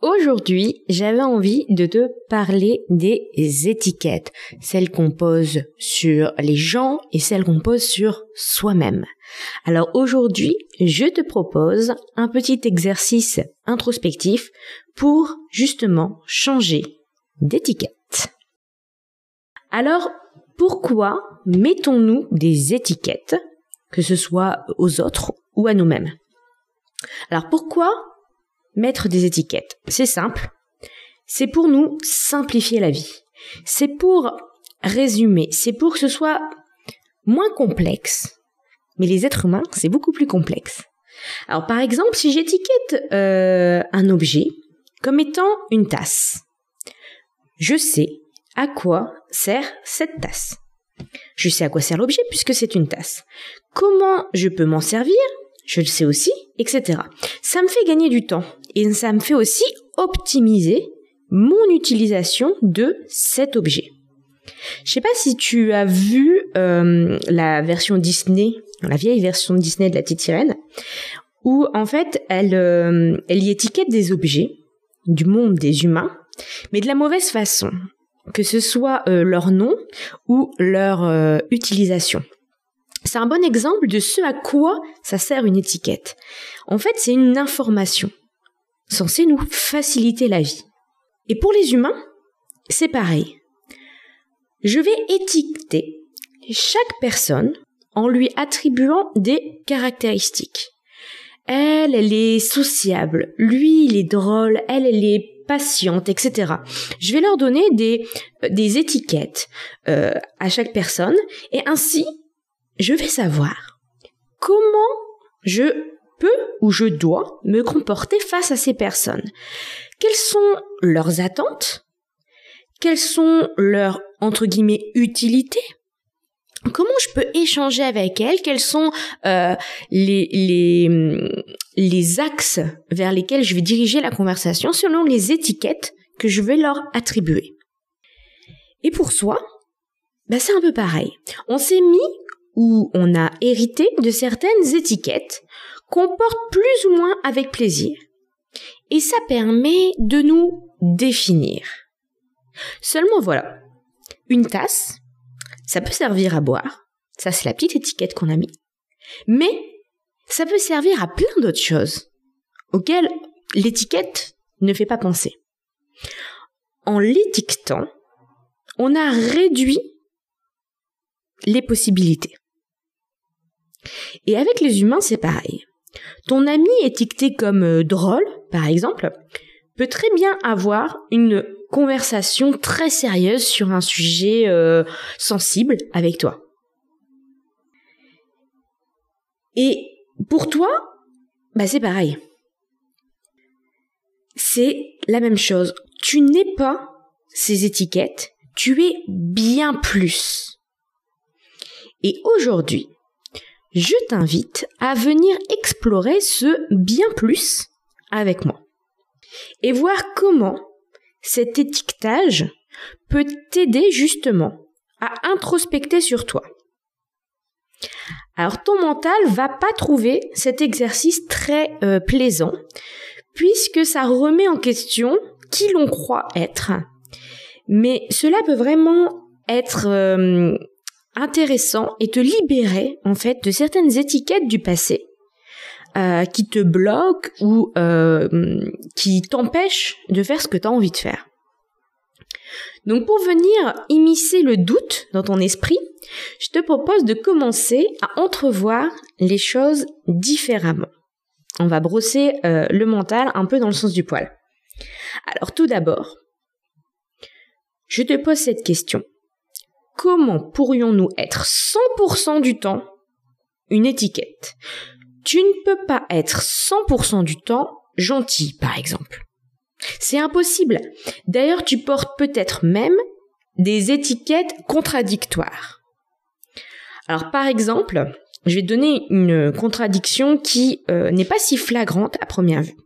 Aujourd'hui, j'avais envie de te parler des étiquettes, celles qu'on pose sur les gens et celles qu'on pose sur soi-même. Alors aujourd'hui, je te propose un petit exercice introspectif pour justement changer d'étiquette. Alors, pourquoi mettons-nous des étiquettes, que ce soit aux autres ou à nous-mêmes? Alors pourquoi mettre des étiquettes. C'est simple. C'est pour nous simplifier la vie. C'est pour résumer. C'est pour que ce soit moins complexe. Mais les êtres humains, c'est beaucoup plus complexe. Alors par exemple, si j'étiquette euh, un objet comme étant une tasse, je sais à quoi sert cette tasse. Je sais à quoi sert l'objet puisque c'est une tasse. Comment je peux m'en servir? Je le sais aussi, etc. Ça me fait gagner du temps et ça me fait aussi optimiser mon utilisation de cet objet. Je sais pas si tu as vu euh, la version Disney, la vieille version Disney de la petite sirène, où en fait elle, euh, elle y étiquette des objets du monde des humains, mais de la mauvaise façon, que ce soit euh, leur nom ou leur utilisation. C'est un bon exemple de ce à quoi ça sert une étiquette. En fait, c'est une information censée nous faciliter la vie. Et pour les humains, c'est pareil. Je vais étiqueter chaque personne en lui attribuant des caractéristiques. Elle, elle est sociable, lui, il est drôle, elle, elle est patiente, etc. Je vais leur donner des, euh, des étiquettes euh, à chaque personne et ainsi je vais savoir comment je peux ou je dois me comporter face à ces personnes. Quelles sont leurs attentes? Quelles sont leurs, entre guillemets, utilités? Comment je peux échanger avec elles? Quels sont euh, les, les, les axes vers lesquels je vais diriger la conversation selon les étiquettes que je vais leur attribuer? Et pour soi, bah c'est un peu pareil. On s'est mis où on a hérité de certaines étiquettes qu'on porte plus ou moins avec plaisir. Et ça permet de nous définir. Seulement voilà, une tasse, ça peut servir à boire, ça c'est la petite étiquette qu'on a mis, mais ça peut servir à plein d'autres choses auxquelles l'étiquette ne fait pas penser. En l'étiquetant, on a réduit les possibilités. Et avec les humains, c'est pareil. Ton ami étiqueté comme euh, drôle, par exemple, peut très bien avoir une conversation très sérieuse sur un sujet euh, sensible avec toi. Et pour toi, bah c'est pareil. C'est la même chose. Tu n'es pas ces étiquettes, tu es bien plus. Et aujourd'hui, je t'invite à venir explorer ce bien plus avec moi et voir comment cet étiquetage peut t'aider justement à introspecter sur toi. Alors ton mental va pas trouver cet exercice très euh, plaisant puisque ça remet en question qui l'on croit être. Mais cela peut vraiment être euh, intéressant et te libérer en fait de certaines étiquettes du passé euh, qui te bloquent ou euh, qui t'empêchent de faire ce que tu as envie de faire. Donc pour venir immiscer le doute dans ton esprit, je te propose de commencer à entrevoir les choses différemment. On va brosser euh, le mental un peu dans le sens du poil. Alors tout d'abord, je te pose cette question comment pourrions-nous être 100% du temps une étiquette? Tu ne peux pas être 100% du temps gentil, par exemple. C'est impossible. D'ailleurs, tu portes peut-être même des étiquettes contradictoires. Alors, par exemple, je vais te donner une contradiction qui euh, n'est pas si flagrante à première vue.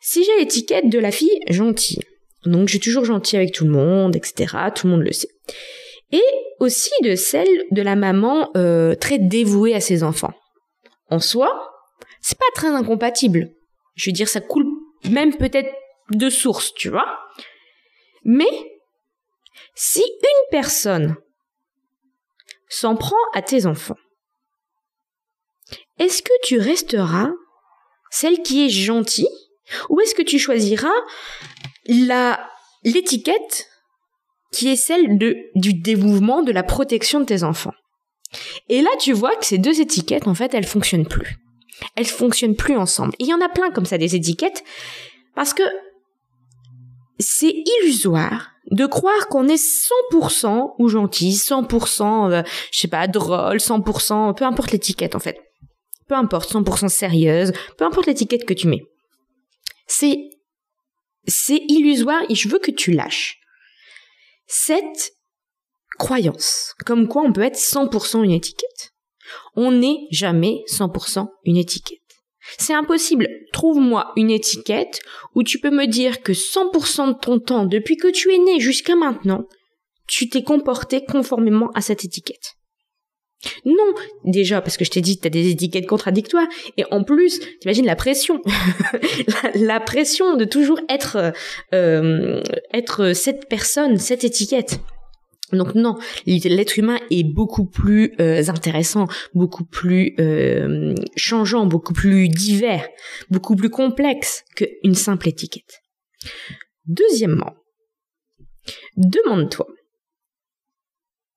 Si j'ai l'étiquette de la fille gentille, donc je suis toujours gentille avec tout le monde, etc., tout le monde le sait. Et aussi de celle de la maman euh, très dévouée à ses enfants. En soi, c'est pas très incompatible. Je veux dire, ça coule même peut-être de source, tu vois. Mais si une personne s'en prend à tes enfants, est-ce que tu resteras celle qui est gentille ou est-ce que tu choisiras la l'étiquette qui est celle de du dévouement, de la protection de tes enfants Et là, tu vois que ces deux étiquettes en fait, elles fonctionnent plus. Elles fonctionnent plus ensemble. il y en a plein comme ça des étiquettes parce que c'est illusoire de croire qu'on est 100% ou gentil, 100%, euh, je sais pas, drôle, 100%, peu importe l'étiquette en fait. Peu importe, 100% sérieuse, peu importe l'étiquette que tu mets. C'est, c'est illusoire et je veux que tu lâches. Cette croyance, comme quoi on peut être 100% une étiquette. On n'est jamais 100% une étiquette. C'est impossible. Trouve-moi une étiquette où tu peux me dire que 100% de ton temps, depuis que tu es né jusqu'à maintenant, tu t'es comporté conformément à cette étiquette. Non, déjà parce que je t'ai dit t'as des étiquettes contradictoires et en plus, t'imagines la pression, la, pression de toujours être euh, être cette personne, cette étiquette. Donc non, l'être humain est beaucoup plus euh, intéressant, beaucoup plus euh, changeant, beaucoup plus divers, beaucoup plus complexe qu'une simple étiquette. Deuxièmement, demande-toi,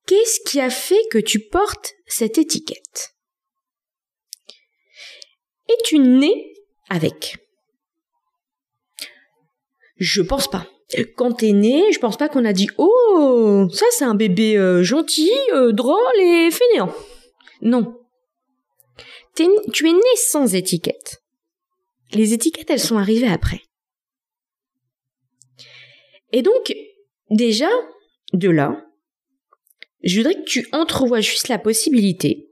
qu'est-ce qui a fait que tu portes cette étiquette? Es-tu né avec? Je pense pas quand t'es né, je pense pas qu'on a dit oh ça c'est un bébé euh, gentil, euh, drôle et fainéant. Non. tu es né sans étiquette. Les étiquettes elles sont arrivées après. Et donc déjà de là, je voudrais que tu entrevoies juste la possibilité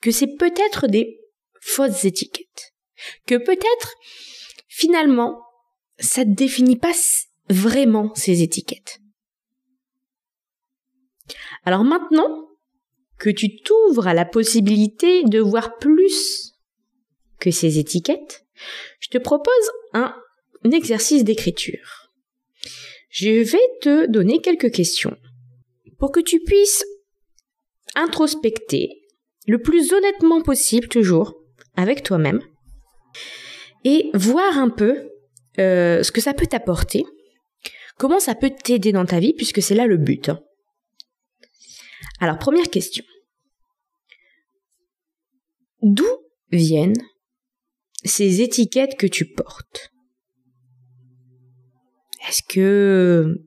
que c'est peut-être des fausses étiquettes. Que peut-être finalement ça ne définit pas vraiment ces étiquettes. Alors maintenant que tu t'ouvres à la possibilité de voir plus que ces étiquettes, je te propose un, exercice d'écriture. Je vais te donner quelques questions pour que tu puisses introspecter le plus honnêtement possible toujours avec toi-même et voir un peu euh, ce que ça peut t'apporter, comment ça peut t'aider dans ta vie, puisque c'est là le but. Hein. Alors, première question. D'où viennent ces étiquettes que tu portes? Est-ce que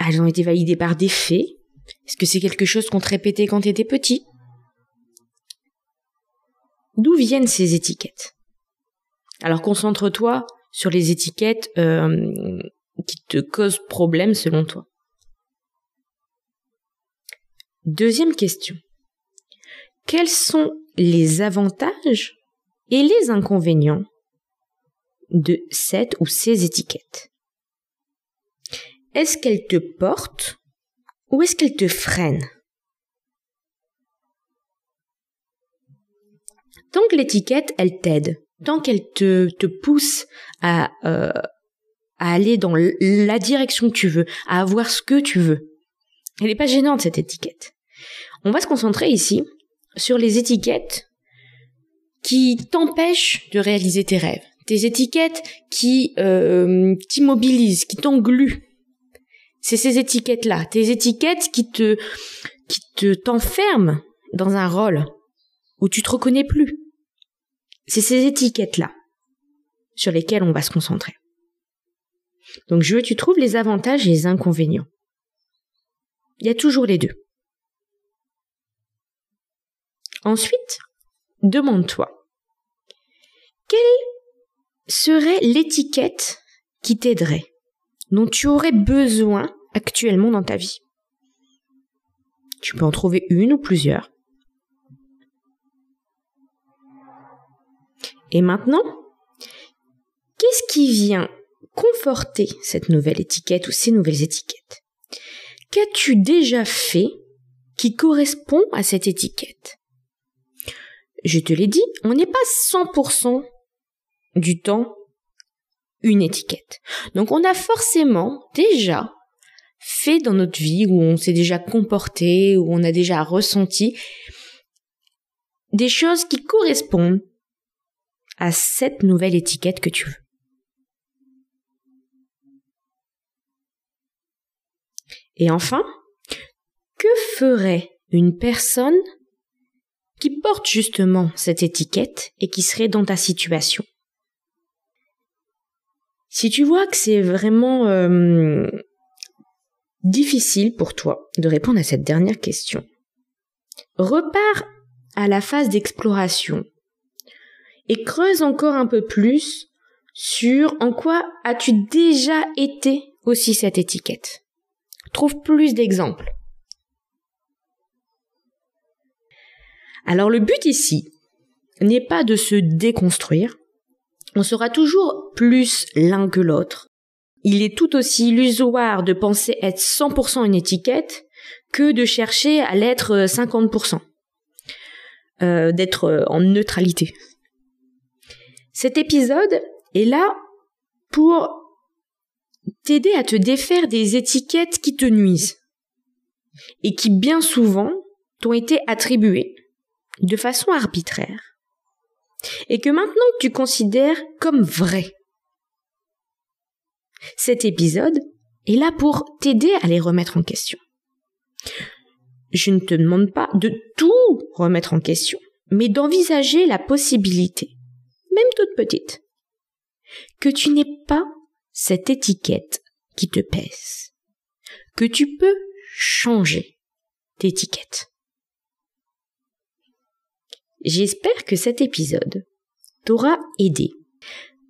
elles ont été validées par des faits? Est-ce que c'est quelque chose qu'on te répétait quand tu étais petit? D'où viennent ces étiquettes? Alors concentre-toi sur les étiquettes euh, qui te causent problème selon toi. Deuxième question. Quels sont les avantages et les inconvénients de cette ou ces étiquettes? Est-ce qu'elles te portent ou est-ce qu'elles te freinent Tant que l'étiquette, elle t'aide, tant qu'elle te, te pousse à, euh, à aller dans la direction que tu veux, à avoir ce que tu veux. Elle n'est pas gênante cette étiquette. On va se concentrer ici sur les étiquettes qui t'empêchent de réaliser tes rêves. Tes étiquettes qui euh, t'immobilisent, qui t'engluent. C'est ces étiquettes-là, tes étiquettes qui te qui te t'enferment dans un rôle où tu te reconnais plus. C'est ces étiquettes-là sur lesquelles on va se concentrer. Donc je veux que tu trouves les avantages et les inconvénients. Il y a toujours les deux. Ensuite, demande-toi, quelle serait l'étiquette qui t'aiderait, dont tu aurais besoin actuellement dans ta vie. Tu peux en trouver une ou plusieurs. Et maintenant, qu'est-ce qui vient conforter cette nouvelle étiquette ou ces nouvelles étiquettes? Qu'as-tu déjà fait qui correspond à cette étiquette? Je te l'ai dit, on n'est pas 100% du temps une étiquette. Donc on a forcément déjà fait dans notre vie, où on s'est déjà comporté, où on a déjà ressenti des choses qui correspondent à cette nouvelle étiquette que tu veux. Et enfin, que ferait une personne qui porte justement cette étiquette et qui serait dans ta situation? Si tu vois que c'est vraiment euh, difficile pour toi de répondre à cette dernière question, repars à la phase d'exploration et creuse encore un peu plus sur en quoi as-tu déjà été aussi cette étiquette. Trouve plus d'exemples. Alors le but ici n'est pas de se déconstruire. On sera toujours plus l'un que l'autre. Il est tout aussi illusoire de penser être 100% une étiquette que de chercher à l'être 50%. Euh, d'être en neutralité. Cet épisode est là pour t'aider à te défaire des étiquettes qui te nuisent et qui bien souvent t'ont été attribuées de façon arbitraire et que maintenant tu considères comme vraies. Cet épisode est là pour t'aider à les remettre en question. Je ne te demande pas de tout remettre en question, mais d'envisager la possibilité même toute petite, que tu n'es pas cette étiquette qui te pèse, que tu peux changer d'étiquette. J'espère que cet épisode t'aura aidé.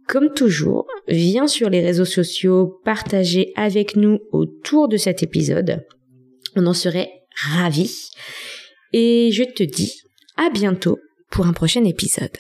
Comme toujours, viens sur les réseaux sociaux partager avec nous autour de cet épisode. On en serait ravis. Et je te dis à bientôt pour un prochain épisode.